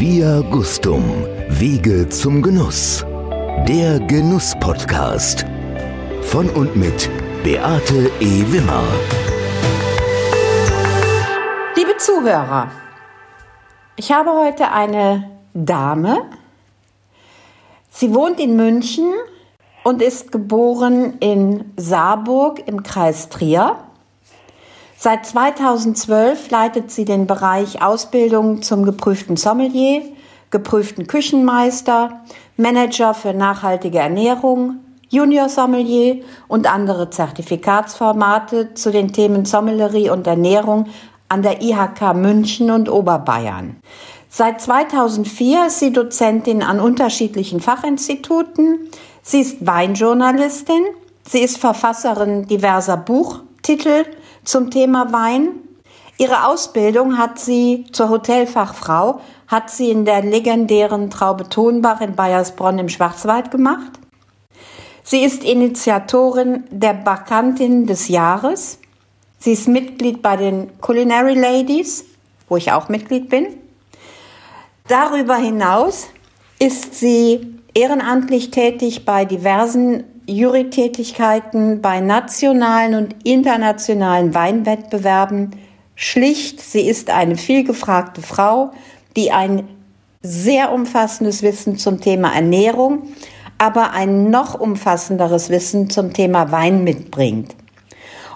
Via Gustum, Wege zum Genuss. Der Genuss-Podcast. Von und mit Beate E. Wimmer. Liebe Zuhörer, ich habe heute eine Dame. Sie wohnt in München und ist geboren in Saarburg im Kreis Trier. Seit 2012 leitet sie den Bereich Ausbildung zum geprüften Sommelier, geprüften Küchenmeister, Manager für nachhaltige Ernährung, Junior Sommelier und andere Zertifikatsformate zu den Themen Sommelerie und Ernährung an der IHK München und Oberbayern. Seit 2004 ist sie Dozentin an unterschiedlichen Fachinstituten. Sie ist Weinjournalistin. Sie ist Verfasserin diverser Buchtitel zum Thema Wein. Ihre Ausbildung hat sie zur Hotelfachfrau, hat sie in der legendären Traube Tonbach in Bayersbronn im Schwarzwald gemacht. Sie ist Initiatorin der Bakantin des Jahres. Sie ist Mitglied bei den Culinary Ladies, wo ich auch Mitglied bin. Darüber hinaus ist sie ehrenamtlich tätig bei diversen Jurytätigkeiten bei nationalen und internationalen Weinwettbewerben. Schlicht, sie ist eine vielgefragte Frau, die ein sehr umfassendes Wissen zum Thema Ernährung, aber ein noch umfassenderes Wissen zum Thema Wein mitbringt.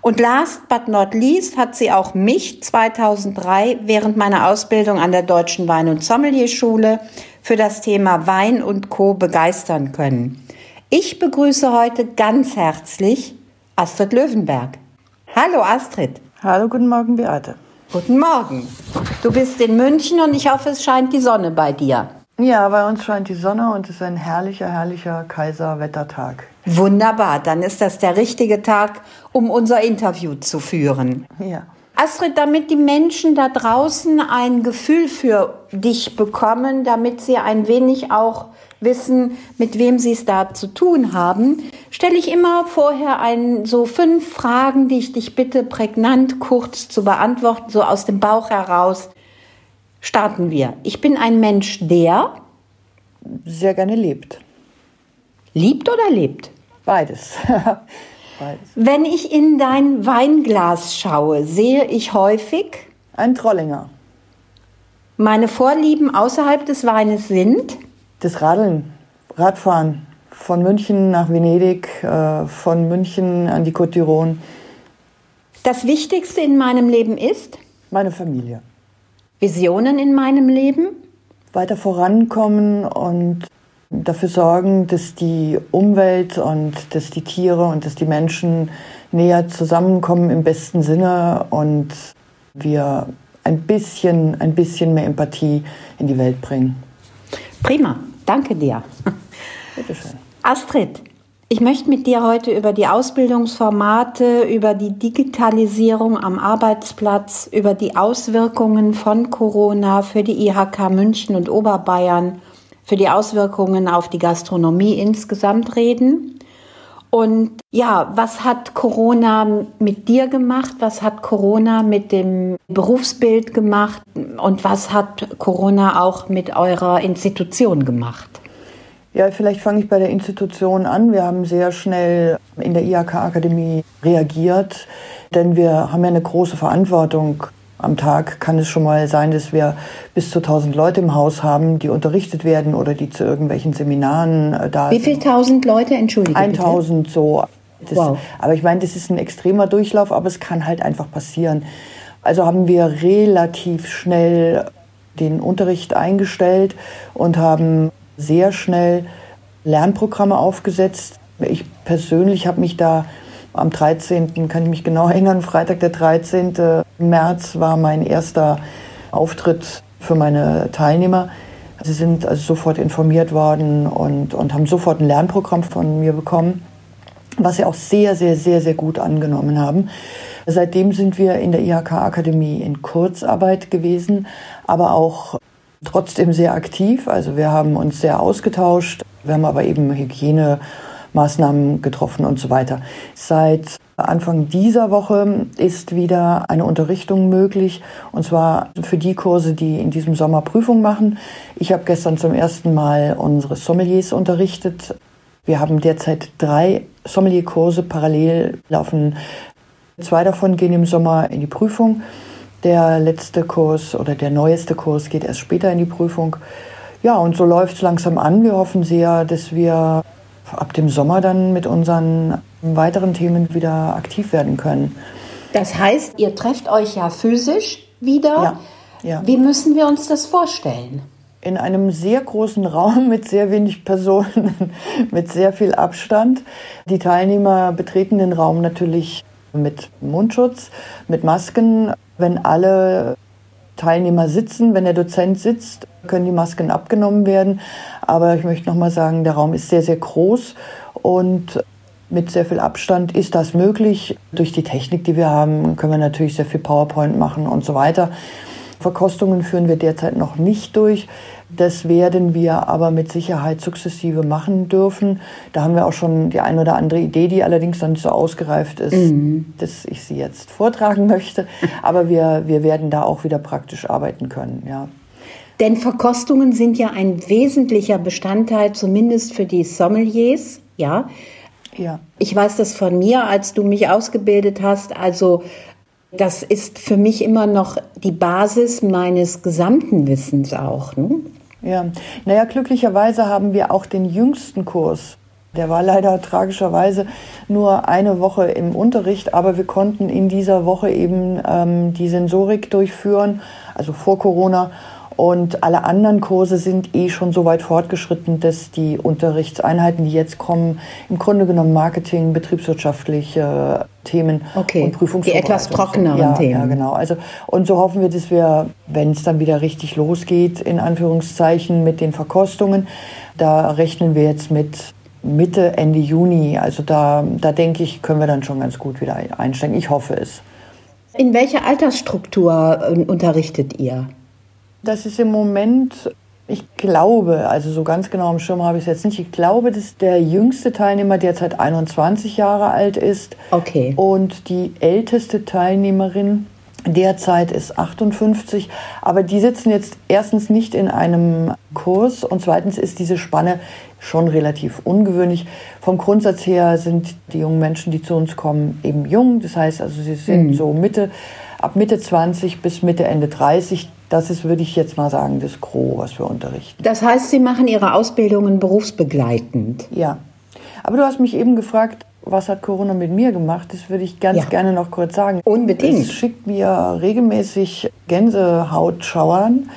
Und last but not least hat sie auch mich 2003 während meiner Ausbildung an der Deutschen Wein- und Sommelierschule für das Thema Wein und Co. begeistern können. Ich begrüße heute ganz herzlich Astrid Löwenberg. Hallo Astrid. Hallo, guten Morgen, Beate. Guten Morgen. Du bist in München und ich hoffe, es scheint die Sonne bei dir. Ja, bei uns scheint die Sonne und es ist ein herrlicher, herrlicher Kaiserwettertag. Wunderbar, dann ist das der richtige Tag, um unser Interview zu führen. Ja. Astrid, damit die Menschen da draußen ein Gefühl für dich bekommen, damit sie ein wenig auch wissen, mit wem sie es da zu tun haben, stelle ich immer vorher ein, so fünf Fragen, die ich dich bitte prägnant kurz zu beantworten, so aus dem Bauch heraus. Starten wir. Ich bin ein Mensch, der sehr gerne lebt. Liebt oder lebt? Beides. Beides. Wenn ich in dein Weinglas schaue, sehe ich häufig ein Trollinger. Meine Vorlieben außerhalb des Weines sind das Radeln, Radfahren von München nach Venedig, äh, von München an die Côte d'Iron. Das Wichtigste in meinem Leben ist? Meine Familie. Visionen in meinem Leben? Weiter vorankommen und dafür sorgen, dass die Umwelt und dass die Tiere und dass die Menschen näher zusammenkommen im besten Sinne und wir ein bisschen, ein bisschen mehr Empathie in die Welt bringen. Prima, danke dir. Bitte schön. Astrid, ich möchte mit dir heute über die Ausbildungsformate, über die Digitalisierung am Arbeitsplatz, über die Auswirkungen von Corona für die IHK München und Oberbayern, für die Auswirkungen auf die Gastronomie insgesamt reden. Und ja, was hat Corona mit dir gemacht? Was hat Corona mit dem Berufsbild gemacht? Und was hat Corona auch mit eurer Institution gemacht? Ja, vielleicht fange ich bei der Institution an. Wir haben sehr schnell in der IHK-Akademie reagiert, denn wir haben ja eine große Verantwortung am Tag kann es schon mal sein, dass wir bis zu 1000 Leute im Haus haben, die unterrichtet werden oder die zu irgendwelchen Seminaren äh, da Wie viele tausend Leute, entschuldige 1000 bitte? so. Das, wow. Aber ich meine, das ist ein extremer Durchlauf, aber es kann halt einfach passieren. Also haben wir relativ schnell den Unterricht eingestellt und haben sehr schnell Lernprogramme aufgesetzt. Ich persönlich habe mich da am 13. kann ich mich genau erinnern, Freitag der 13. März war mein erster Auftritt für meine Teilnehmer. Sie sind also sofort informiert worden und, und haben sofort ein Lernprogramm von mir bekommen, was sie auch sehr, sehr, sehr, sehr gut angenommen haben. Seitdem sind wir in der IHK-Akademie in Kurzarbeit gewesen, aber auch trotzdem sehr aktiv. Also wir haben uns sehr ausgetauscht. Wir haben aber eben Hygiene Maßnahmen getroffen und so weiter. Seit Anfang dieser Woche ist wieder eine Unterrichtung möglich, und zwar für die Kurse, die in diesem Sommer Prüfung machen. Ich habe gestern zum ersten Mal unsere Sommeliers unterrichtet. Wir haben derzeit drei Sommelierkurse parallel laufen. Zwei davon gehen im Sommer in die Prüfung. Der letzte Kurs oder der neueste Kurs geht erst später in die Prüfung. Ja, und so läuft es langsam an. Wir hoffen sehr, dass wir ab dem Sommer dann mit unseren weiteren Themen wieder aktiv werden können. Das heißt, ihr trefft euch ja physisch wieder. Ja, ja. Wie müssen wir uns das vorstellen? In einem sehr großen Raum mit sehr wenig Personen, mit sehr viel Abstand. Die Teilnehmer betreten den Raum natürlich mit Mundschutz, mit Masken. Wenn alle Teilnehmer sitzen, wenn der Dozent sitzt, können die Masken abgenommen werden. Aber ich möchte noch mal sagen, der Raum ist sehr, sehr groß und mit sehr viel Abstand ist das möglich. Durch die Technik, die wir haben, können wir natürlich sehr viel PowerPoint machen und so weiter. Verkostungen führen wir derzeit noch nicht durch. Das werden wir aber mit Sicherheit sukzessive machen dürfen. Da haben wir auch schon die ein oder andere Idee, die allerdings dann nicht so ausgereift ist, mhm. dass ich sie jetzt vortragen möchte. Aber wir, wir werden da auch wieder praktisch arbeiten können, ja. Denn Verkostungen sind ja ein wesentlicher Bestandteil, zumindest für die Sommeliers, ja. Ja. Ich weiß das von mir, als du mich ausgebildet hast. Also das ist für mich immer noch die Basis meines gesamten Wissens auch. Ne? Ja, naja, glücklicherweise haben wir auch den jüngsten Kurs. Der war leider tragischerweise nur eine Woche im Unterricht, aber wir konnten in dieser Woche eben ähm, die Sensorik durchführen, also vor Corona. Und alle anderen Kurse sind eh schon so weit fortgeschritten, dass die Unterrichtseinheiten, die jetzt kommen, im Grunde genommen Marketing, betriebswirtschaftliche Themen okay. und Prüfungsvorbereitung. Die etwas trockeneren ja, Themen. Ja, genau. Also, und so hoffen wir, dass wir, wenn es dann wieder richtig losgeht, in Anführungszeichen mit den Verkostungen, da rechnen wir jetzt mit Mitte, Ende Juni. Also da, da denke ich, können wir dann schon ganz gut wieder einsteigen. Ich hoffe es. In welcher Altersstruktur äh, unterrichtet ihr? Das ist im Moment, ich glaube, also so ganz genau am Schirm habe ich es jetzt nicht, ich glaube, dass der jüngste Teilnehmer derzeit 21 Jahre alt ist. Okay. Und die älteste Teilnehmerin derzeit ist 58. Aber die sitzen jetzt erstens nicht in einem Kurs und zweitens ist diese Spanne schon relativ ungewöhnlich. Vom Grundsatz her sind die jungen Menschen, die zu uns kommen, eben jung. Das heißt also, sie sind mhm. so Mitte, ab Mitte 20 bis Mitte, Ende 30. Das ist, würde ich jetzt mal sagen, das Gros, was wir unterrichten. Das heißt, Sie machen Ihre Ausbildungen berufsbegleitend? Ja. Aber du hast mich eben gefragt, was hat Corona mit mir gemacht? Das würde ich ganz ja. gerne noch kurz sagen. Unbedingt. Es schickt mir regelmäßig Gänsehautschauern,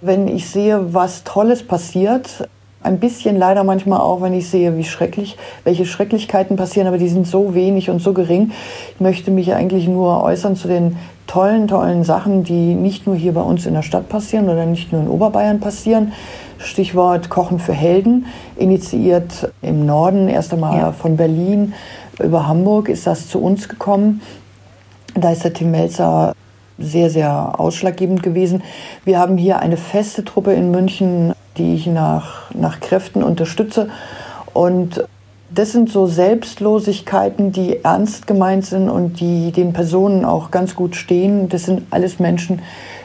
wenn ich sehe, was Tolles passiert. Ein bisschen leider manchmal auch, wenn ich sehe, wie schrecklich, welche Schrecklichkeiten passieren, aber die sind so wenig und so gering. Ich möchte mich eigentlich nur äußern zu den tollen, tollen Sachen, die nicht nur hier bei uns in der Stadt passieren oder nicht nur in Oberbayern passieren. Stichwort Kochen für Helden, initiiert im Norden, erst einmal ja. von Berlin über Hamburg ist das zu uns gekommen. Da ist der Tim Melzer sehr, sehr ausschlaggebend gewesen. Wir haben hier eine feste Truppe in München, die ich nach, nach Kräften unterstütze. Und das sind so Selbstlosigkeiten, die ernst gemeint sind und die den Personen auch ganz gut stehen. Das sind alles Menschen,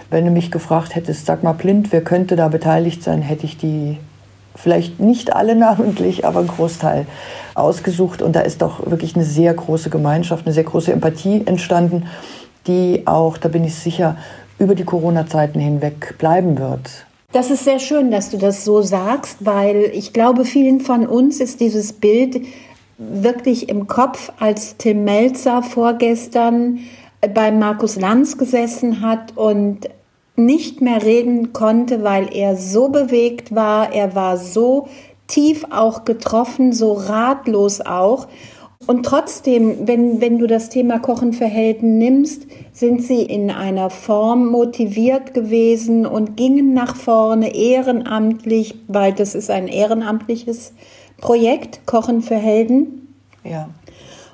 wenn du mich gefragt hättest, sag mal blind, wer könnte da beteiligt sein, hätte ich die vielleicht nicht alle namentlich, aber einen Großteil ausgesucht. Und da ist doch wirklich eine sehr große Gemeinschaft, eine sehr große Empathie entstanden, die auch, da bin ich sicher, über die Corona-Zeiten hinweg bleiben wird. Das ist sehr schön, dass du das so sagst, weil ich glaube, vielen von uns ist dieses Bild wirklich im Kopf, als Tim Melzer vorgestern bei Markus Lanz gesessen hat und nicht mehr reden konnte, weil er so bewegt war, er war so tief auch getroffen, so ratlos auch. Und trotzdem, wenn, wenn du das Thema Kochen für Helden nimmst, sind sie in einer Form motiviert gewesen und gingen nach vorne ehrenamtlich, weil das ist ein ehrenamtliches Projekt, Kochen für Helden. Ja.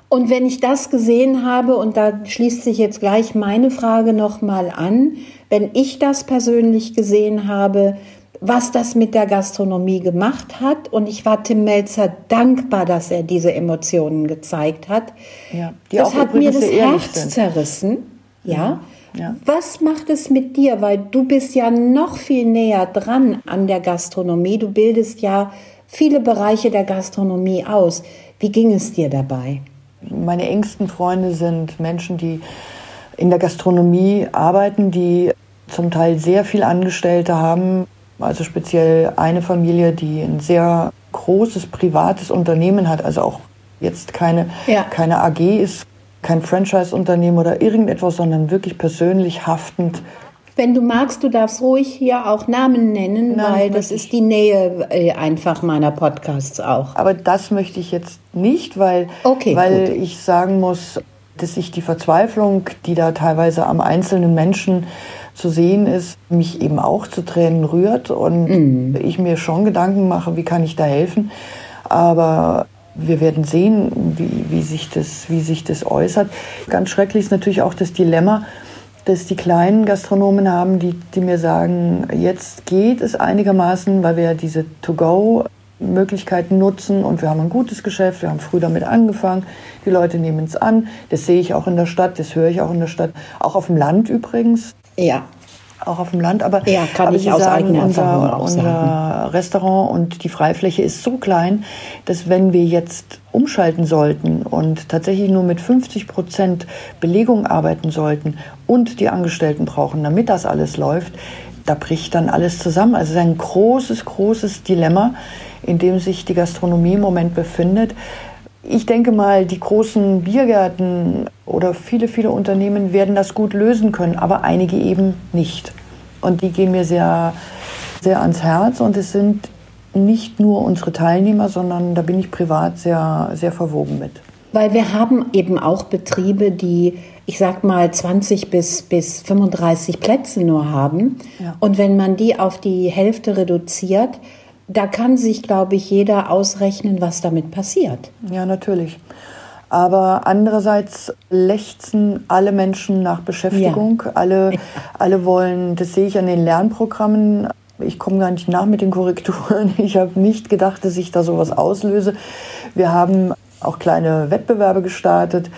Und wenn ich das gesehen habe, und da schließt sich jetzt gleich meine Frage nochmal an, wenn ich das persönlich gesehen habe, was das mit der Gastronomie gemacht hat. Und ich war Tim Melzer dankbar, dass er diese Emotionen gezeigt hat. Ja, das hat mir das Herz sind. zerrissen. Ja. ja. Was macht es mit dir? Weil du bist ja noch viel näher dran an der Gastronomie. Du bildest ja viele Bereiche der Gastronomie aus. Wie ging es dir dabei? Meine engsten Freunde sind Menschen, die in der Gastronomie arbeiten, die zum Teil sehr viel Angestellte haben. Also speziell eine Familie, die ein sehr großes privates Unternehmen hat, also auch jetzt keine, ja. keine AG ist, kein Franchise-Unternehmen oder irgendetwas, sondern wirklich persönlich haftend. Wenn du magst, du darfst ruhig hier auch Namen nennen, Nein, weil das ist die Nähe äh, einfach meiner Podcasts auch. Aber das möchte ich jetzt nicht, weil, okay, weil ich sagen muss, dass ich die Verzweiflung, die da teilweise am einzelnen Menschen zu sehen ist, mich eben auch zu Tränen rührt und mhm. ich mir schon Gedanken mache, wie kann ich da helfen. Aber wir werden sehen, wie, wie, sich das, wie sich das äußert. Ganz schrecklich ist natürlich auch das Dilemma, dass die kleinen Gastronomen haben, die, die mir sagen, jetzt geht es einigermaßen, weil wir ja diese To-Go Möglichkeiten nutzen und wir haben ein gutes Geschäft, wir haben früh damit angefangen, die Leute nehmen es an, das sehe ich auch in der Stadt, das höre ich auch in der Stadt, auch auf dem Land übrigens. Ja. Auch auf dem Land, aber, ja, kann aber ich aus sagen, eigener unser, unser Restaurant und die Freifläche ist so klein, dass wenn wir jetzt umschalten sollten und tatsächlich nur mit 50 Prozent Belegung arbeiten sollten und die Angestellten brauchen, damit das alles läuft, da bricht dann alles zusammen. Also es ist ein großes, großes Dilemma in dem sich die Gastronomie im Moment befindet. Ich denke mal, die großen Biergärten oder viele, viele Unternehmen werden das gut lösen können, aber einige eben nicht. Und die gehen mir sehr, sehr ans Herz und es sind nicht nur unsere Teilnehmer, sondern da bin ich privat sehr, sehr verwoben mit. Weil wir haben eben auch Betriebe, die, ich sag mal, 20 bis, bis 35 Plätze nur haben. Ja. Und wenn man die auf die Hälfte reduziert, da kann sich, glaube ich, jeder ausrechnen, was damit passiert. Ja, natürlich. Aber andererseits lechzen alle Menschen nach Beschäftigung. Ja. Alle, alle wollen, das sehe ich an den Lernprogrammen. Ich komme gar nicht nach mit den Korrekturen. Ich habe nicht gedacht, dass ich da sowas auslöse. Wir haben auch kleine Wettbewerbe gestartet,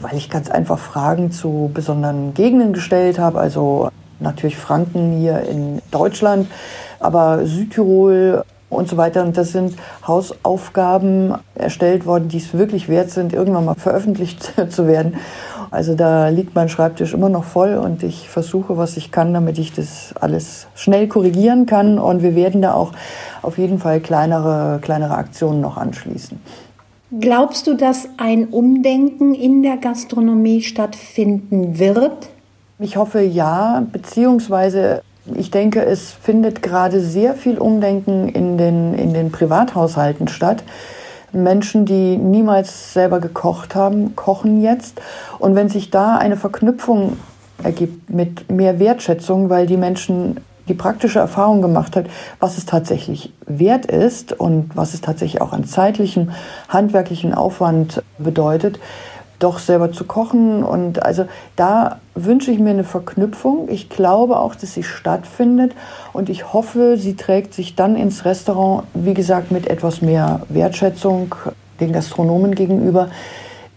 weil ich ganz einfach Fragen zu besonderen Gegenden gestellt habe. Also natürlich Franken hier in Deutschland aber Südtirol und so weiter. Und das sind Hausaufgaben erstellt worden, die es wirklich wert sind, irgendwann mal veröffentlicht zu werden. Also da liegt mein Schreibtisch immer noch voll und ich versuche, was ich kann, damit ich das alles schnell korrigieren kann. Und wir werden da auch auf jeden Fall kleinere, kleinere Aktionen noch anschließen. Glaubst du, dass ein Umdenken in der Gastronomie stattfinden wird? Ich hoffe ja, beziehungsweise ich denke, es findet gerade sehr viel Umdenken in den, in den Privathaushalten statt. Menschen, die niemals selber gekocht haben, kochen jetzt. Und wenn sich da eine Verknüpfung ergibt mit mehr Wertschätzung, weil die Menschen die praktische Erfahrung gemacht hat, was es tatsächlich wert ist und was es tatsächlich auch an zeitlichem, handwerklichen Aufwand bedeutet, doch selber zu kochen. Und also da wünsche ich mir eine Verknüpfung. Ich glaube auch, dass sie stattfindet. Und ich hoffe, sie trägt sich dann ins Restaurant, wie gesagt, mit etwas mehr Wertschätzung den Gastronomen gegenüber.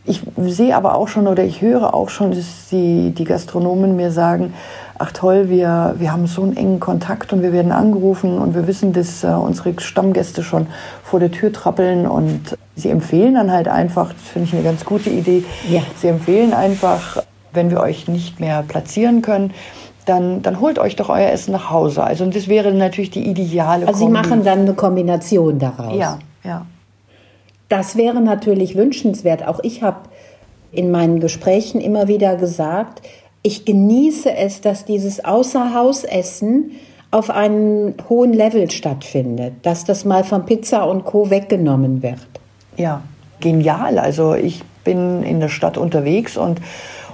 Ich sehe aber auch schon oder ich höre auch schon, dass die, die Gastronomen mir sagen, ach toll, wir, wir haben so einen engen Kontakt und wir werden angerufen und wir wissen, dass äh, unsere Stammgäste schon vor der Tür trappeln und sie empfehlen dann halt einfach, das finde ich eine ganz gute Idee, ja. sie empfehlen einfach, wenn wir euch nicht mehr platzieren können, dann, dann holt euch doch euer Essen nach Hause. Also das wäre natürlich die ideale Also Kombi. Sie machen dann eine Kombination daraus. Ja, ja. Das wäre natürlich wünschenswert. Auch ich habe in meinen Gesprächen immer wieder gesagt, ich genieße es, dass dieses Außerhausessen auf einem hohen Level stattfindet, dass das mal von Pizza und Co. weggenommen wird. Ja, genial. Also ich bin in der Stadt unterwegs und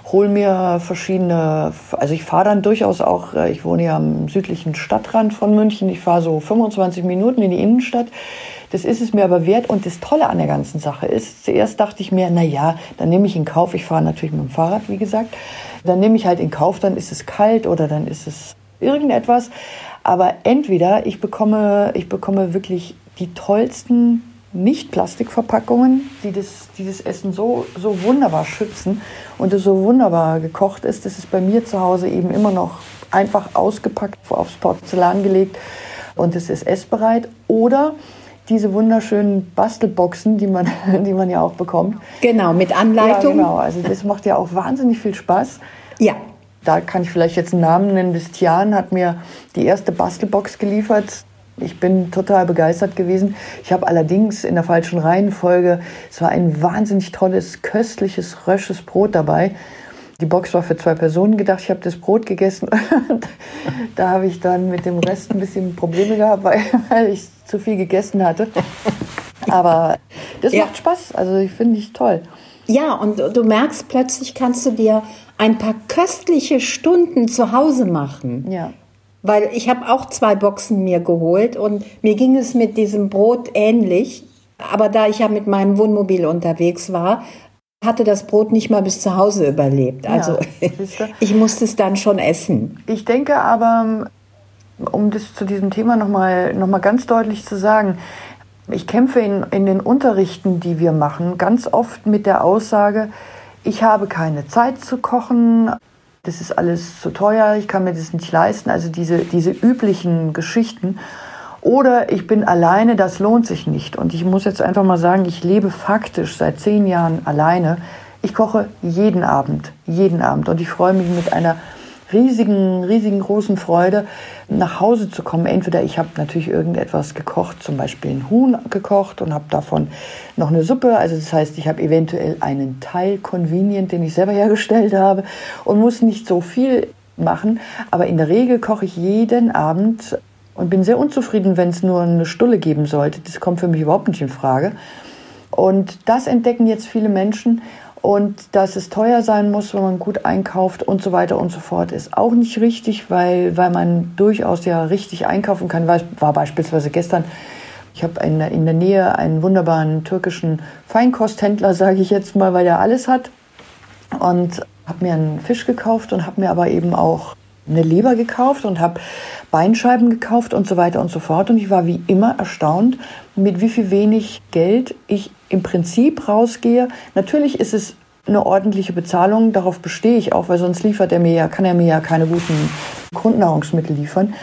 hole mir verschiedene, also ich fahre dann durchaus auch, äh, ich wohne ja am südlichen Stadtrand von München, ich fahre so 25 Minuten in die Innenstadt. Das ist es mir aber wert. Und das Tolle an der ganzen Sache ist, zuerst dachte ich mir, na ja, dann nehme ich in Kauf, ich fahre natürlich mit dem Fahrrad, wie gesagt, dann nehme ich halt in Kauf, dann ist es kalt oder dann ist es irgendetwas. Aber entweder ich bekomme, ich bekomme wirklich die tollsten nicht-Plastikverpackungen, die das, die das Essen so, so wunderbar schützen und es so wunderbar gekocht ist. Das ist bei mir zu Hause eben immer noch einfach ausgepackt, aufs Porzellan gelegt und es ist essbereit. Oder diese wunderschönen Bastelboxen, die man, die man ja auch bekommt. Genau, mit Anleitung. Ja, genau. Also das macht ja auch wahnsinnig viel Spaß. Ja. Da kann ich vielleicht jetzt einen Namen nennen. Das Tian hat mir die erste Bastelbox geliefert. Ich bin total begeistert gewesen. Ich habe allerdings in der falschen Reihenfolge, es war ein wahnsinnig tolles, köstliches, rösches Brot dabei. Die Box war für zwei Personen gedacht. Ich habe das Brot gegessen. da habe ich dann mit dem Rest ein bisschen Probleme gehabt, weil, ich zu viel gegessen hatte. Aber das ja. macht Spaß. Also ich finde ich toll. Ja, und du merkst plötzlich kannst du dir ein paar köstliche Stunden zu Hause machen. Ja. Weil ich habe auch zwei Boxen mir geholt und mir ging es mit diesem Brot ähnlich. Aber da ich ja mit meinem Wohnmobil unterwegs war, hatte das Brot nicht mal bis zu Hause überlebt. Also ja, ich musste es dann schon essen. Ich denke aber, um das zu diesem Thema nochmal noch mal ganz deutlich zu sagen, ich kämpfe in, in den Unterrichten, die wir machen, ganz oft mit der Aussage, ich habe keine Zeit zu kochen, das ist alles zu teuer, ich kann mir das nicht leisten, also diese, diese üblichen Geschichten. Oder ich bin alleine, das lohnt sich nicht. Und ich muss jetzt einfach mal sagen, ich lebe faktisch seit zehn Jahren alleine. Ich koche jeden Abend, jeden Abend. Und ich freue mich mit einer riesigen, riesigen großen Freude, nach Hause zu kommen. Entweder ich habe natürlich irgendetwas gekocht, zum Beispiel ein Huhn gekocht und habe davon noch eine Suppe. Also das heißt, ich habe eventuell einen Teil convenient, den ich selber hergestellt habe und muss nicht so viel machen. Aber in der Regel koche ich jeden Abend und bin sehr unzufrieden, wenn es nur eine Stulle geben sollte. Das kommt für mich überhaupt nicht in Frage. Und das entdecken jetzt viele Menschen und dass es teuer sein muss, wenn man gut einkauft und so weiter und so fort, ist auch nicht richtig, weil, weil man durchaus ja richtig einkaufen kann. War beispielsweise gestern, ich habe in, in der Nähe einen wunderbaren türkischen Feinkosthändler, sage ich jetzt mal, weil er alles hat. Und habe mir einen Fisch gekauft und habe mir aber eben auch eine Leber gekauft und habe Beinscheiben gekauft und so weiter und so fort. Und ich war wie immer erstaunt, mit wie viel wenig Geld ich im Prinzip rausgehe. Natürlich ist es eine ordentliche Bezahlung, darauf bestehe ich auch, weil sonst liefert er mir ja, kann er mir ja keine guten Grundnahrungsmittel liefern.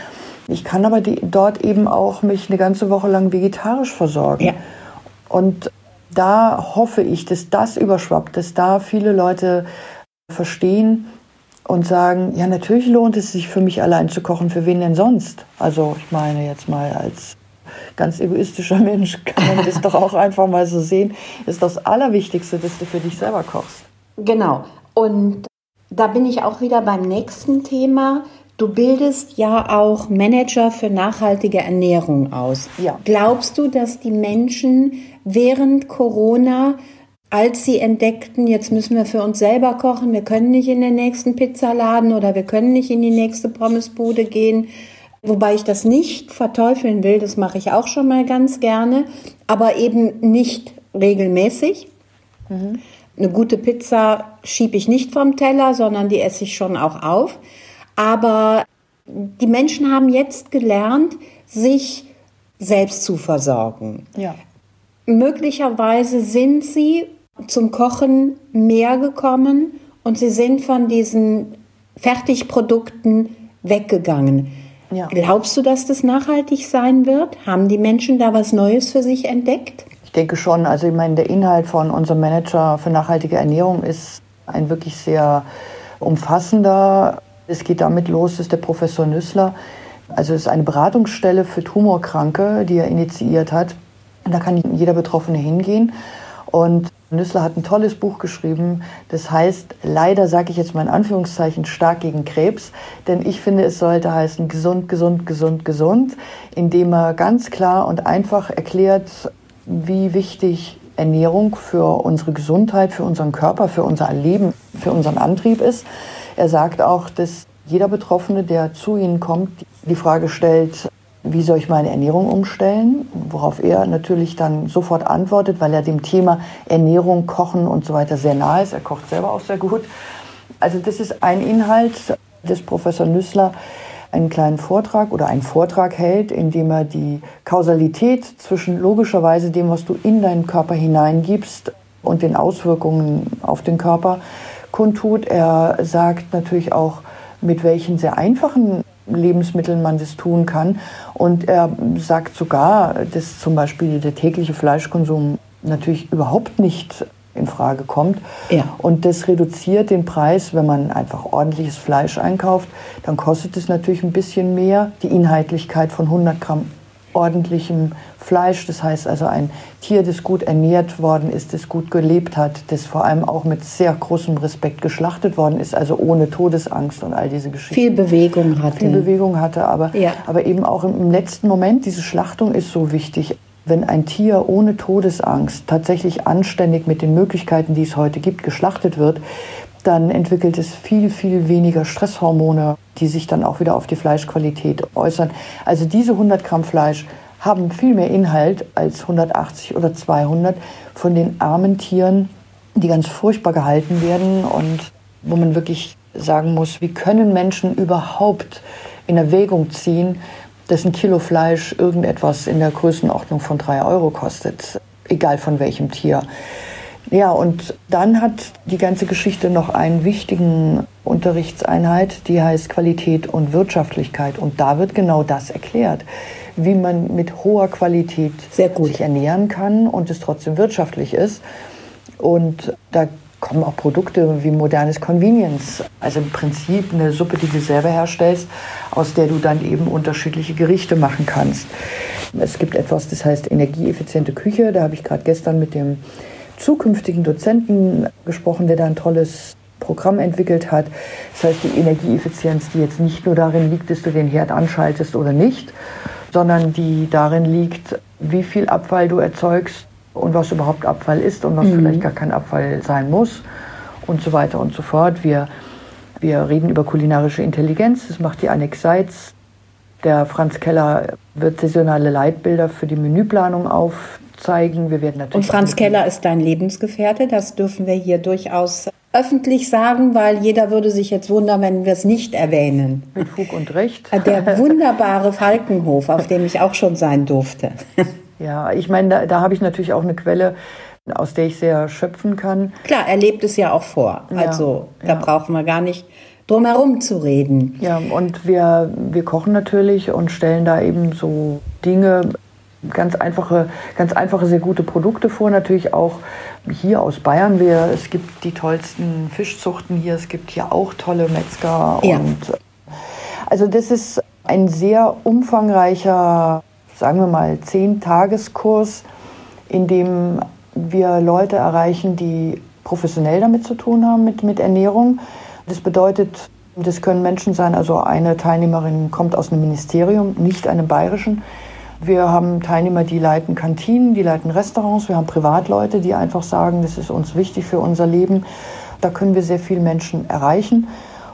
Ich kann aber die, dort eben auch mich eine ganze Woche lang vegetarisch versorgen. Ja. Und da hoffe ich, dass das überschwappt, dass da viele Leute verstehen und sagen, ja, natürlich lohnt es sich für mich allein zu kochen, für wen denn sonst? Also ich meine jetzt mal als ganz egoistischer Mensch kann man das doch auch einfach mal so sehen. Ist das Allerwichtigste, dass du für dich selber kochst. Genau. Und da bin ich auch wieder beim nächsten Thema. Du bildest ja auch Manager für nachhaltige Ernährung aus. Ja. Glaubst du, dass die Menschen während Corona, als sie entdeckten, jetzt müssen wir für uns selber kochen, wir können nicht in den nächsten Pizzaladen oder wir können nicht in die nächste Pommesbude gehen, Wobei ich das nicht verteufeln will, das mache ich auch schon mal ganz gerne, aber eben nicht regelmäßig. Mhm. Eine gute Pizza schiebe ich nicht vom Teller, sondern die esse ich schon auch auf. Aber die Menschen haben jetzt gelernt, sich selbst zu versorgen. Ja. Möglicherweise sind sie zum Kochen mehr gekommen und sie sind von diesen Fertigprodukten weggegangen. Ja. Glaubst du, dass das nachhaltig sein wird? Haben die Menschen da was Neues für sich entdeckt? Ich denke schon. Also ich meine, der Inhalt von unserem Manager für nachhaltige Ernährung ist ein wirklich sehr umfassender. Es geht damit los, dass der Professor Nüssler, also es ist eine Beratungsstelle für Tumorkranke, die er initiiert hat. Da kann jeder Betroffene hingehen und Nüssler hat ein tolles Buch geschrieben, das heißt, leider sage ich jetzt mal in Anführungszeichen, stark gegen Krebs, denn ich finde, es sollte heißen gesund, gesund, gesund, gesund, indem er ganz klar und einfach erklärt, wie wichtig Ernährung für unsere Gesundheit, für unseren Körper, für unser Leben, für unseren Antrieb ist. Er sagt auch, dass jeder Betroffene, der zu Ihnen kommt, die Frage stellt, wie soll ich meine Ernährung umstellen? Worauf er natürlich dann sofort antwortet, weil er dem Thema Ernährung, Kochen und so weiter sehr nahe ist. Er kocht selber auch sehr gut. Also das ist ein Inhalt des Professor Nüssler. einen kleinen Vortrag oder einen Vortrag hält, in dem er die Kausalität zwischen logischerweise dem, was du in deinen Körper hineingibst und den Auswirkungen auf den Körper kundtut. Er sagt natürlich auch, mit welchen sehr einfachen Lebensmitteln man das tun kann. Und er sagt sogar, dass zum Beispiel der tägliche Fleischkonsum natürlich überhaupt nicht in Frage kommt. Ja. Und das reduziert den Preis, wenn man einfach ordentliches Fleisch einkauft, dann kostet es natürlich ein bisschen mehr. Die Inhaltlichkeit von 100 Gramm ordentlichem Fleisch, das heißt also ein Tier, das gut ernährt worden ist, das gut gelebt hat, das vor allem auch mit sehr großem Respekt geschlachtet worden ist, also ohne Todesangst und all diese Geschichten. Viel Bewegung hatte. Viel Bewegung hatte, aber, ja. aber eben auch im letzten Moment, diese Schlachtung ist so wichtig wenn ein Tier ohne Todesangst tatsächlich anständig mit den Möglichkeiten, die es heute gibt, geschlachtet wird, dann entwickelt es viel, viel weniger Stresshormone, die sich dann auch wieder auf die Fleischqualität äußern. Also diese 100 Gramm Fleisch haben viel mehr Inhalt als 180 oder 200 von den armen Tieren, die ganz furchtbar gehalten werden und wo man wirklich sagen muss, wie können Menschen überhaupt in Erwägung ziehen, dass ein Kilo Fleisch irgendetwas in der Größenordnung von drei Euro kostet, egal von welchem Tier. Ja, und dann hat die ganze Geschichte noch einen wichtigen Unterrichtseinheit, die heißt Qualität und Wirtschaftlichkeit. Und da wird genau das erklärt, wie man mit hoher Qualität sich ernähren kann und es trotzdem wirtschaftlich ist. Und da kommen auch Produkte wie modernes Convenience. Also im Prinzip eine Suppe, die du selber herstellst, aus der du dann eben unterschiedliche Gerichte machen kannst. Es gibt etwas, das heißt energieeffiziente Küche. Da habe ich gerade gestern mit dem zukünftigen Dozenten gesprochen, der da ein tolles Programm entwickelt hat. Das heißt, die Energieeffizienz, die jetzt nicht nur darin liegt, dass du den Herd anschaltest oder nicht, sondern die darin liegt, wie viel Abfall du erzeugst und was überhaupt Abfall ist und was mhm. vielleicht gar kein Abfall sein muss und so weiter und so fort. Wir, wir reden über kulinarische Intelligenz, das macht die Annex Seitz. Der Franz Keller wird saisonale Leitbilder für die Menüplanung aufzeigen. Wir werden natürlich und Franz Keller ist dein Lebensgefährte, das dürfen wir hier durchaus öffentlich sagen, weil jeder würde sich jetzt wundern, wenn wir es nicht erwähnen. Mit Fug und Recht. Der wunderbare Falkenhof, auf dem ich auch schon sein durfte. Ja, ich meine, da, da habe ich natürlich auch eine Quelle, aus der ich sehr schöpfen kann. Klar, er lebt es ja auch vor. Ja, also da ja. brauchen wir gar nicht drum herum zu reden. Ja, und wir, wir kochen natürlich und stellen da eben so Dinge, ganz einfache, ganz einfache, sehr gute Produkte vor. Natürlich auch hier aus Bayern. Wir, es gibt die tollsten Fischzuchten hier. Es gibt hier auch tolle Metzger. Ja. Und also das ist ein sehr umfangreicher sagen wir mal, zehn Tageskurs, in dem wir Leute erreichen, die professionell damit zu tun haben, mit, mit Ernährung. Das bedeutet, das können Menschen sein, also eine Teilnehmerin kommt aus einem Ministerium, nicht einem bayerischen. Wir haben Teilnehmer, die leiten Kantinen, die leiten Restaurants. Wir haben Privatleute, die einfach sagen, das ist uns wichtig für unser Leben. Da können wir sehr viele Menschen erreichen.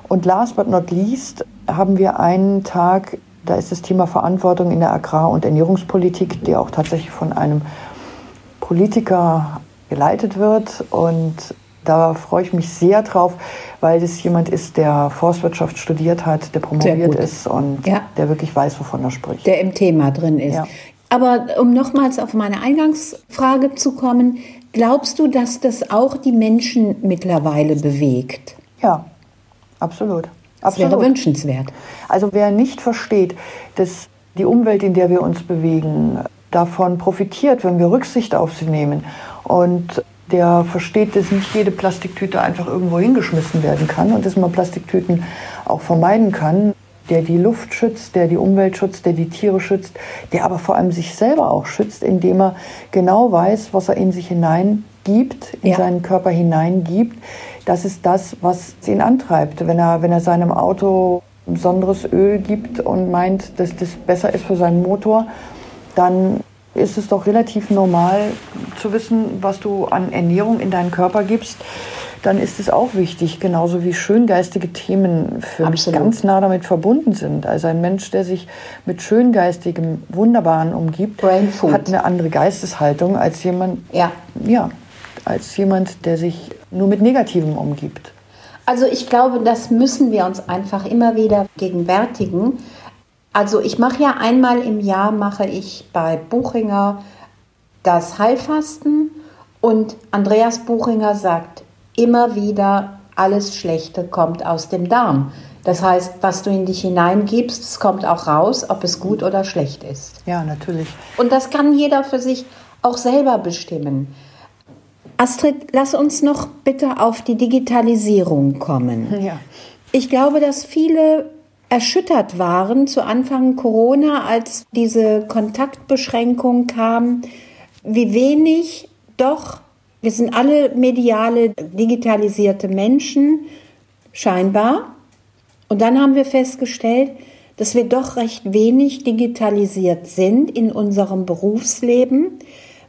Und last but not least haben wir einen Tag da ist das Thema Verantwortung in der Agrar- und Ernährungspolitik, die auch tatsächlich von einem Politiker geleitet wird. Und da freue ich mich sehr drauf, weil das jemand ist, der Forstwirtschaft studiert hat, der promoviert ist und ja. der wirklich weiß, wovon er spricht. Der im Thema drin ist. Ja. Aber um nochmals auf meine Eingangsfrage zu kommen, glaubst du, dass das auch die Menschen mittlerweile bewegt? Ja, absolut. Das wäre wünschenswert. Also wer nicht versteht, dass die Umwelt, in der wir uns bewegen, davon profitiert, wenn wir Rücksicht auf sie nehmen und der versteht, dass nicht jede Plastiktüte einfach irgendwo hingeschmissen werden kann und dass man Plastiktüten auch vermeiden kann, der die Luft schützt, der die Umwelt schützt, der die Tiere schützt, der aber vor allem sich selber auch schützt, indem er genau weiß, was er in sich hineingibt, in ja. seinen Körper hineingibt, das ist das, was ihn antreibt. Wenn er, wenn er seinem Auto besonderes Öl gibt und meint, dass das besser ist für seinen Motor, dann ist es doch relativ normal zu wissen, was du an Ernährung in deinen Körper gibst. Dann ist es auch wichtig, genauso wie schöngeistige Themen für Absolut. mich ganz nah damit verbunden sind. Also ein Mensch, der sich mit schöngeistigem, Wunderbaren umgibt, hat eine andere Geisteshaltung als jemand, ja. Ja, als jemand, der sich nur mit Negativem umgibt. Also ich glaube, das müssen wir uns einfach immer wieder gegenwärtigen. Also ich mache ja einmal im Jahr mache ich bei Buchinger das Heilfasten und Andreas Buchinger sagt immer wieder, alles Schlechte kommt aus dem Darm. Das heißt, was du in dich hineingibst, es kommt auch raus, ob es gut oder schlecht ist. Ja, natürlich. Und das kann jeder für sich auch selber bestimmen. Astrid, lass uns noch bitte auf die Digitalisierung kommen. Ja. Ich glaube, dass viele erschüttert waren zu Anfang Corona, als diese Kontaktbeschränkung kam, wie wenig doch, wir sind alle mediale, digitalisierte Menschen, scheinbar, und dann haben wir festgestellt, dass wir doch recht wenig digitalisiert sind in unserem Berufsleben.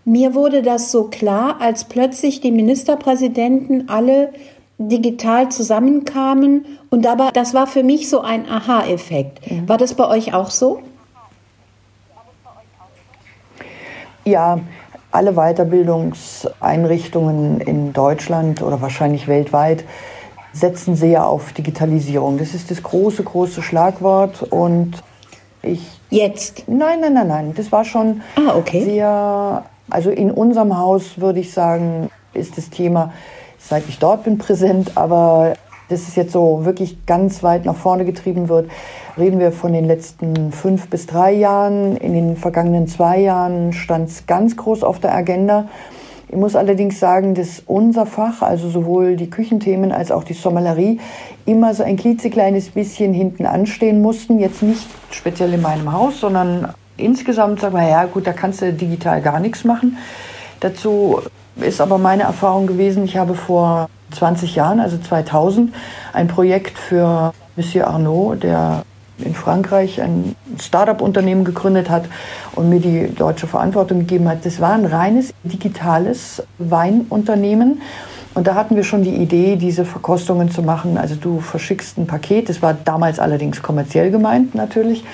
Mir wurde das so klar, als plötzlich die Ministerpräsidenten alle digital zusammenkamen und dabei, das war für mich so ein Aha-Effekt. Mhm. War das bei euch auch so? Ja, alle Weiterbildungseinrichtungen in Deutschland oder wahrscheinlich weltweit setzen sehr auf Digitalisierung. Das ist das große, große Schlagwort und ich. Jetzt? Nein, nein, nein, nein. Das war schon ah, okay. sehr. Also in unserem Haus würde ich sagen, ist das Thema, seit ich dort bin, präsent, aber dass es jetzt so wirklich ganz weit nach vorne getrieben wird, reden wir von den letzten fünf bis drei Jahren. In den vergangenen zwei Jahren stand es ganz groß auf der Agenda. Ich muss allerdings sagen, dass unser Fach, also sowohl die Küchenthemen als auch die Sommelerie, immer so ein klitzekleines bisschen hinten anstehen mussten. Jetzt nicht speziell in meinem Haus, sondern insgesamt sagen wir, ja gut, da kannst du digital gar nichts machen. Dazu ist aber meine Erfahrung gewesen, ich habe vor 20 Jahren, also 2000, ein Projekt für Monsieur Arnaud, der in Frankreich ein Start-up-Unternehmen gegründet hat und mir die deutsche Verantwortung gegeben hat. Das war ein reines digitales Weinunternehmen. Und da hatten wir schon die Idee, diese Verkostungen zu machen. Also du verschickst ein Paket, das war damals allerdings kommerziell gemeint natürlich.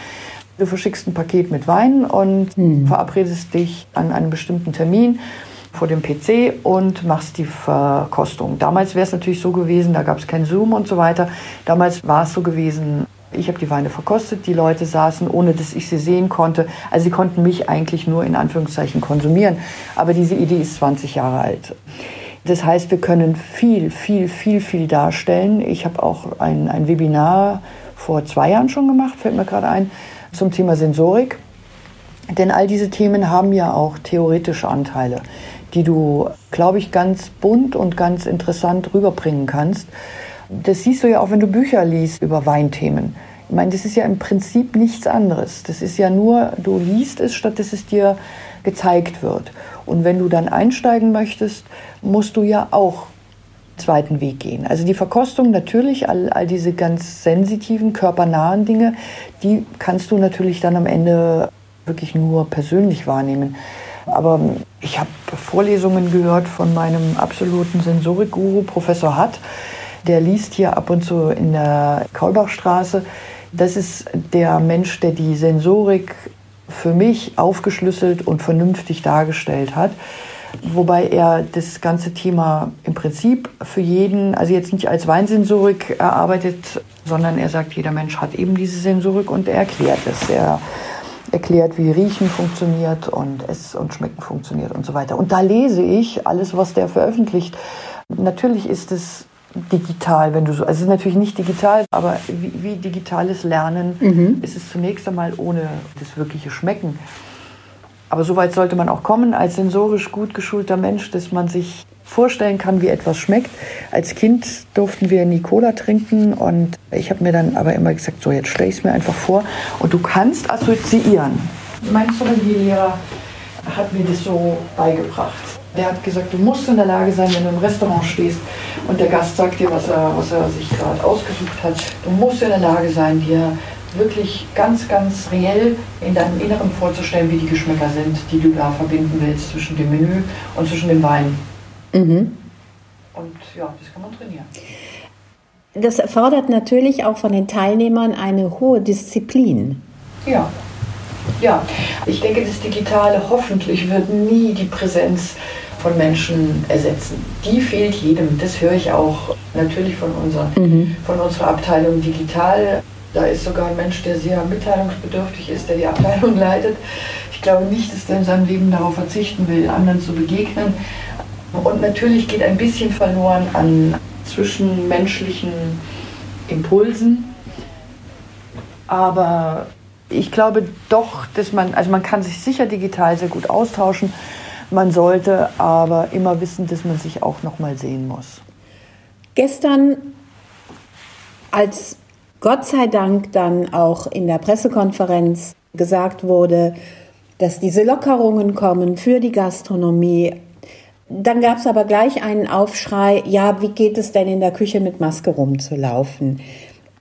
Du verschickst ein Paket mit Wein und mhm. verabredest dich an einem bestimmten Termin vor dem PC und machst die Verkostung. Damals wäre es natürlich so gewesen, da gab es kein Zoom und so weiter. Damals war es so gewesen, ich habe die Weine verkostet, die Leute saßen, ohne dass ich sie sehen konnte. Also sie konnten mich eigentlich nur in Anführungszeichen konsumieren. Aber diese Idee ist 20 Jahre alt. Das heißt, wir können viel, viel, viel, viel darstellen. Ich habe auch ein, ein Webinar vor zwei Jahren schon gemacht, fällt mir gerade ein, zum Thema Sensorik. Denn all diese Themen haben ja auch theoretische Anteile, die du, glaube ich, ganz bunt und ganz interessant rüberbringen kannst. Das siehst du ja auch, wenn du Bücher liest über Weinthemen. Ich meine, das ist ja im Prinzip nichts anderes. Das ist ja nur, du liest es, statt dass es dir gezeigt wird. Und wenn du dann einsteigen möchtest, musst du ja auch zweiten Weg gehen. Also die Verkostung natürlich, all, all diese ganz sensitiven, körpernahen Dinge, die kannst du natürlich dann am Ende wirklich nur persönlich wahrnehmen. Aber ich habe Vorlesungen gehört von meinem absoluten Sensorikguru, Professor Hatt, der liest hier ab und zu in der Kaulbachstraße. Das ist der Mensch, der die Sensorik für mich aufgeschlüsselt und vernünftig dargestellt hat. Wobei er das ganze Thema im Prinzip für jeden, also jetzt nicht als Weinsensorik erarbeitet, sondern er sagt, jeder Mensch hat eben diese Sensorik und er erklärt es. Er erklärt, wie Riechen funktioniert und Essen und Schmecken funktioniert und so weiter. Und da lese ich alles, was der veröffentlicht. Natürlich ist es digital, wenn du so. Also es ist natürlich nicht digital, aber wie, wie digitales Lernen mhm. ist es zunächst einmal ohne das wirkliche Schmecken. Aber so weit sollte man auch kommen als sensorisch gut geschulter Mensch, dass man sich vorstellen kann, wie etwas schmeckt. Als Kind durften wir Nicola trinken und ich habe mir dann aber immer gesagt, so jetzt stelle ich es mir einfach vor und du kannst assoziieren. Mein Sommelierlehrer hat mir das so beigebracht. Der hat gesagt, du musst in der Lage sein, wenn du im Restaurant stehst und der Gast sagt dir, was er, was er sich gerade ausgesucht hat, du musst in der Lage sein, dir wirklich ganz, ganz reell in deinem Inneren vorzustellen, wie die Geschmäcker sind, die du da verbinden willst zwischen dem Menü und zwischen dem Wein. Mhm. Und ja, das kann man trainieren. Das erfordert natürlich auch von den Teilnehmern eine hohe Disziplin. Ja, Ja, ich denke, das Digitale hoffentlich wird nie die Präsenz von Menschen ersetzen. Die fehlt jedem. Das höre ich auch natürlich von, unserer, mhm. von unserer Abteilung digital. Da ist sogar ein Mensch, der sehr mitteilungsbedürftig ist, der die Abteilung leitet. Ich glaube nicht, dass der in seinem Leben darauf verzichten will, anderen zu begegnen. Und natürlich geht ein bisschen verloren an zwischenmenschlichen Impulsen. Aber ich glaube doch, dass man, also man kann sich sicher digital sehr gut austauschen. Man sollte aber immer wissen, dass man sich auch noch mal sehen muss. Gestern, als Gott sei Dank dann auch in der Pressekonferenz gesagt wurde, dass diese Lockerungen kommen für die Gastronomie, dann gab es aber gleich einen Aufschrei, ja, wie geht es denn in der Küche mit Maske rumzulaufen?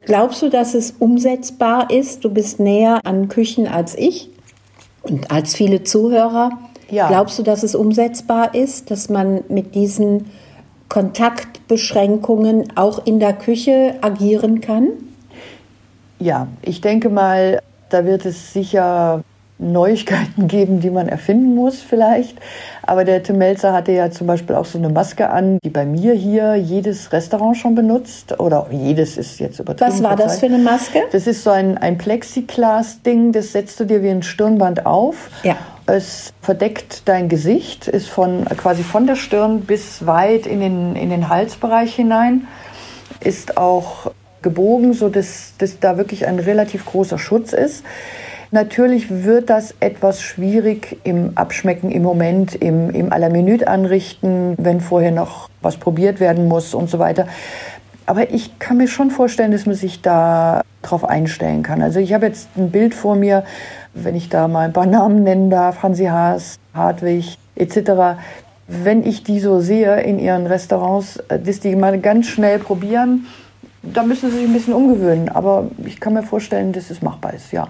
Glaubst du, dass es umsetzbar ist? Du bist näher an Küchen als ich und als viele Zuhörer. Ja. Glaubst du, dass es umsetzbar ist, dass man mit diesen Kontaktbeschränkungen auch in der Küche agieren kann? Ja, ich denke mal, da wird es sicher Neuigkeiten geben, die man erfinden muss vielleicht. Aber der Tim Melzer hatte ja zum Beispiel auch so eine Maske an, die bei mir hier jedes Restaurant schon benutzt. Oder jedes ist jetzt übertrieben. Was war das für eine Maske? Das ist so ein, ein Plexiglas-Ding, das setzt du dir wie ein Stirnband auf. Ja. Es verdeckt dein Gesicht, ist von, quasi von der Stirn bis weit in den, in den Halsbereich hinein. Ist auch gebogen, sodass dass da wirklich ein relativ großer Schutz ist. Natürlich wird das etwas schwierig im Abschmecken im Moment, im, im aller Minute anrichten, wenn vorher noch was probiert werden muss und so weiter. Aber ich kann mir schon vorstellen, dass man sich da drauf einstellen kann. Also ich habe jetzt ein Bild vor mir, wenn ich da mal ein paar Namen nennen darf, Hansi Haas, Hartwig etc. Wenn ich die so sehe in ihren Restaurants, äh, dass die mal ganz schnell probieren, da müssen sie sich ein bisschen umgewöhnen. Aber ich kann mir vorstellen, dass es machbar ist, ja.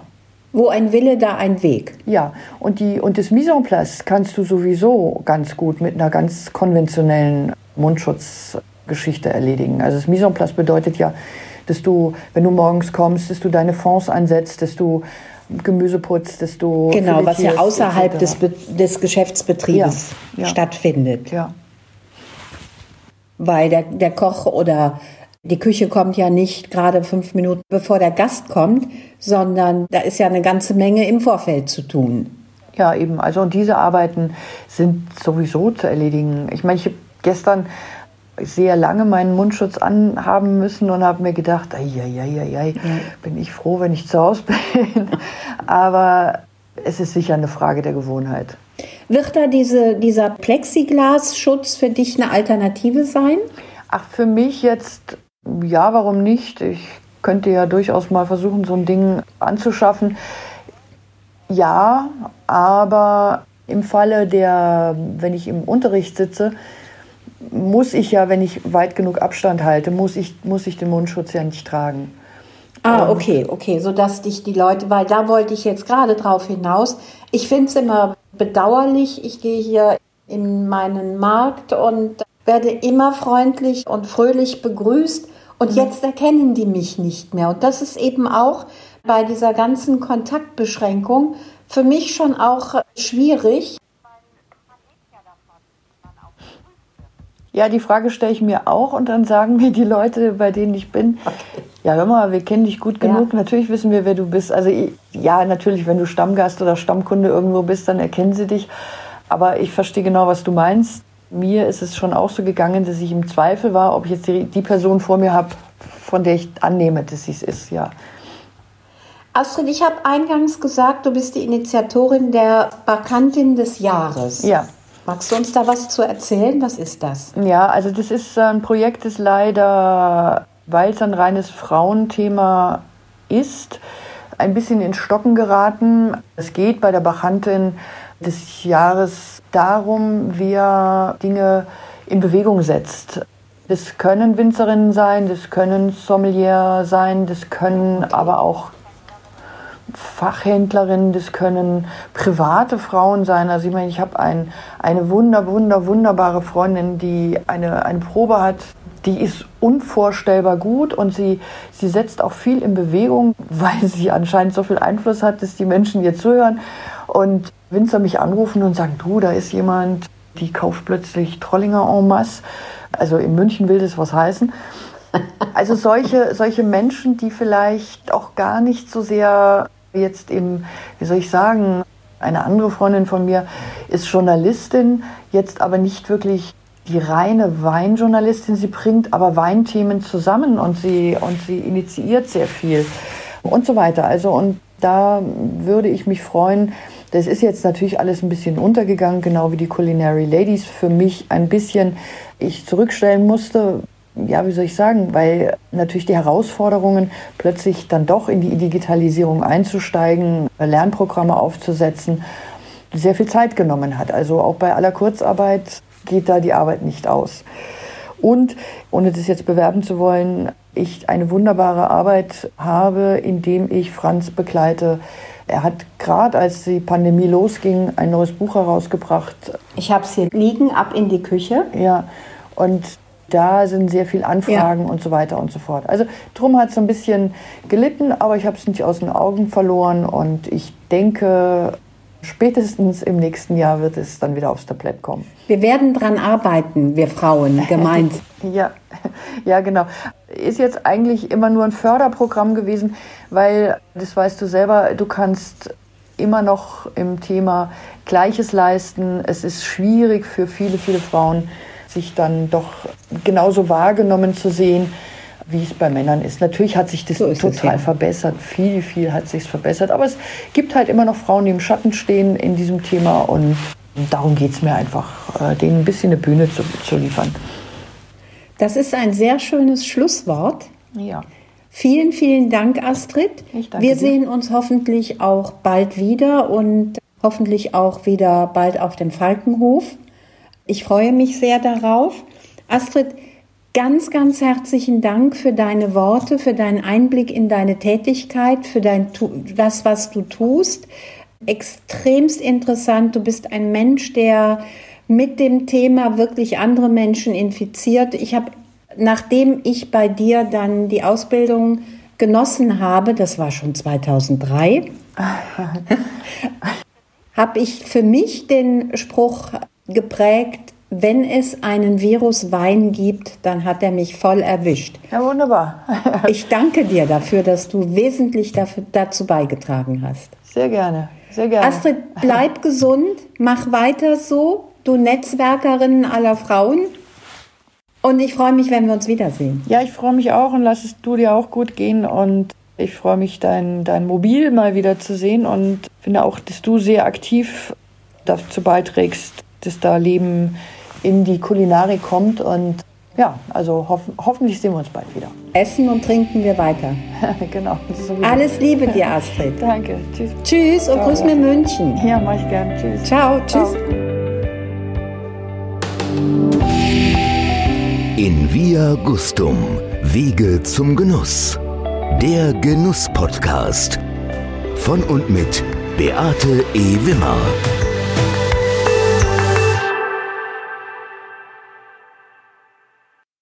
Wo ein Wille, da ein Weg. Ja, und, die, und das Mise en place kannst du sowieso ganz gut mit einer ganz konventionellen Mundschutzgeschichte erledigen. Also das Mise en place bedeutet ja, dass du, wenn du morgens kommst, dass du deine Fonds ansetzt, dass du Gemüse putzt, dass du... Genau, was ja außerhalb des, des Geschäftsbetriebes ja, ja. stattfindet. Ja. Weil der, der Koch oder die Küche kommt ja nicht gerade fünf Minuten bevor der Gast kommt, sondern da ist ja eine ganze Menge im Vorfeld zu tun. Ja, eben. Also und diese Arbeiten sind sowieso zu erledigen. Ich meine, ich habe gestern sehr lange meinen Mundschutz anhaben müssen und habe mir gedacht, ei, ei, ei, ei, bin ich froh, wenn ich zu Hause bin. Aber es ist sicher eine Frage der Gewohnheit. Wird da diese, dieser Plexiglasschutz für dich eine Alternative sein? Ach, für mich jetzt ja, warum nicht? Ich könnte ja durchaus mal versuchen, so ein Ding anzuschaffen. Ja, aber im Falle der, wenn ich im Unterricht sitze, muss ich ja, wenn ich weit genug Abstand halte, muss ich, muss ich den Mundschutz ja nicht tragen. Ah, okay, okay, sodass dich die Leute, weil da wollte ich jetzt gerade drauf hinaus. Ich finde es immer bedauerlich. Ich gehe hier in meinen Markt und werde immer freundlich und fröhlich begrüßt. Und mhm. jetzt erkennen die mich nicht mehr. Und das ist eben auch bei dieser ganzen Kontaktbeschränkung für mich schon auch schwierig. Ja, die Frage stelle ich mir auch und dann sagen mir die Leute, bei denen ich bin, okay. ja, hör mal, wir kennen dich gut genug, ja. natürlich wissen wir, wer du bist. Also ja, natürlich, wenn du Stammgast oder Stammkunde irgendwo bist, dann erkennen sie dich. Aber ich verstehe genau, was du meinst mir ist es schon auch so gegangen, dass ich im Zweifel war, ob ich jetzt die, die Person vor mir habe, von der ich annehme, dass sie es ist, ja. Astrid, ich habe eingangs gesagt, du bist die Initiatorin der Bakantin des Jahres. Ja. Magst du uns da was zu erzählen? Was ist das? Ja, also das ist ein Projekt, das leider, weil es ein reines Frauenthema ist, ein bisschen in Stocken geraten. Es geht bei der Bakantin des Jahres darum, wie er Dinge in Bewegung setzt. Das können Winzerinnen sein, das können Sommelier sein, das können aber auch Fachhändlerinnen, das können private Frauen sein. Also ich meine, ich habe ein, eine wunder, wunder, wunderbare Freundin, die eine, eine Probe hat, die ist unvorstellbar gut und sie, sie setzt auch viel in Bewegung, weil sie anscheinend so viel Einfluss hat, dass die Menschen ihr zuhören. Und Winzer mich anrufen und sagen, du, da ist jemand, die kauft plötzlich Trollinger en masse. Also in München will das was heißen. Also solche, solche Menschen, die vielleicht auch gar nicht so sehr jetzt im, wie soll ich sagen, eine andere Freundin von mir ist Journalistin, jetzt aber nicht wirklich die reine Weinjournalistin. Sie bringt aber Weinthemen zusammen und sie, und sie initiiert sehr viel und so weiter. Also und da würde ich mich freuen. Das ist jetzt natürlich alles ein bisschen untergegangen, genau wie die Culinary Ladies für mich ein bisschen ich zurückstellen musste. Ja, wie soll ich sagen, weil natürlich die Herausforderungen, plötzlich dann doch in die Digitalisierung einzusteigen, Lernprogramme aufzusetzen, sehr viel Zeit genommen hat. Also auch bei aller Kurzarbeit geht da die Arbeit nicht aus. Und, ohne das jetzt bewerben zu wollen, ich eine wunderbare Arbeit habe, indem ich Franz begleite. Er hat gerade, als die Pandemie losging, ein neues Buch herausgebracht. Ich habe es hier liegen, ab in die Küche. Ja, und da sind sehr viele Anfragen ja. und so weiter und so fort. Also drum hat es ein bisschen gelitten, aber ich habe es nicht aus den Augen verloren und ich denke, Spätestens im nächsten Jahr wird es dann wieder aufs Tablett kommen. Wir werden daran arbeiten, wir Frauen gemeint. ja, ja, genau. Ist jetzt eigentlich immer nur ein Förderprogramm gewesen, weil, das weißt du selber, du kannst immer noch im Thema Gleiches leisten. Es ist schwierig für viele, viele Frauen, sich dann doch genauso wahrgenommen zu sehen wie es bei Männern ist. Natürlich hat sich das so total es, verbessert. Viel, viel hat sich verbessert. Aber es gibt halt immer noch Frauen, die im Schatten stehen in diesem Thema. Und darum geht es mir einfach, äh, denen ein bisschen eine Bühne zu, zu liefern. Das ist ein sehr schönes Schlusswort. Ja. Vielen, vielen Dank, Astrid. Ich danke Wir dir. sehen uns hoffentlich auch bald wieder und hoffentlich auch wieder bald auf dem Falkenhof. Ich freue mich sehr darauf. Astrid, Ganz, ganz herzlichen Dank für deine Worte, für deinen Einblick in deine Tätigkeit, für dein, das, was du tust. Extremst interessant. Du bist ein Mensch, der mit dem Thema wirklich andere Menschen infiziert. Ich habe, nachdem ich bei dir dann die Ausbildung genossen habe, das war schon 2003, habe ich für mich den Spruch geprägt, wenn es einen Virus Wein gibt, dann hat er mich voll erwischt. Ja, wunderbar. ich danke dir dafür, dass du wesentlich dafür, dazu beigetragen hast. Sehr gerne, sehr gerne. Astrid, bleib gesund, mach weiter so, du Netzwerkerin aller Frauen. Und ich freue mich, wenn wir uns wiedersehen. Ja, ich freue mich auch und lass es du dir auch gut gehen. Und ich freue mich, dein, dein Mobil mal wieder zu sehen und finde auch, dass du sehr aktiv dazu beiträgst, dass da Leben in die Kulinarik kommt. Und ja, also hoff hoffentlich sehen wir uns bald wieder. Essen und trinken wir weiter. genau. Alles Liebe dir, Astrid. Danke. Tschüss. Tschüss und grüß mir München. Ja, mach ich gern. Tschüss. Ciao. Tschüss. Ciao. In Via Gustum. Wege zum Genuss. Der Genuss-Podcast. Von und mit Beate E. Wimmer.